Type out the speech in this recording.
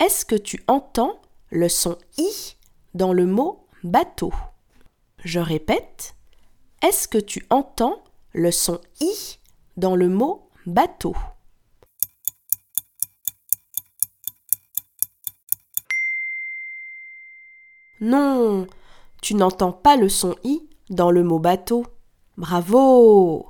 Est-ce que tu entends le son i dans le mot bateau? Je répète. Est-ce que tu entends le son i dans le mot bateau? Non, tu n'entends pas le son i dans le mot bateau. Bravo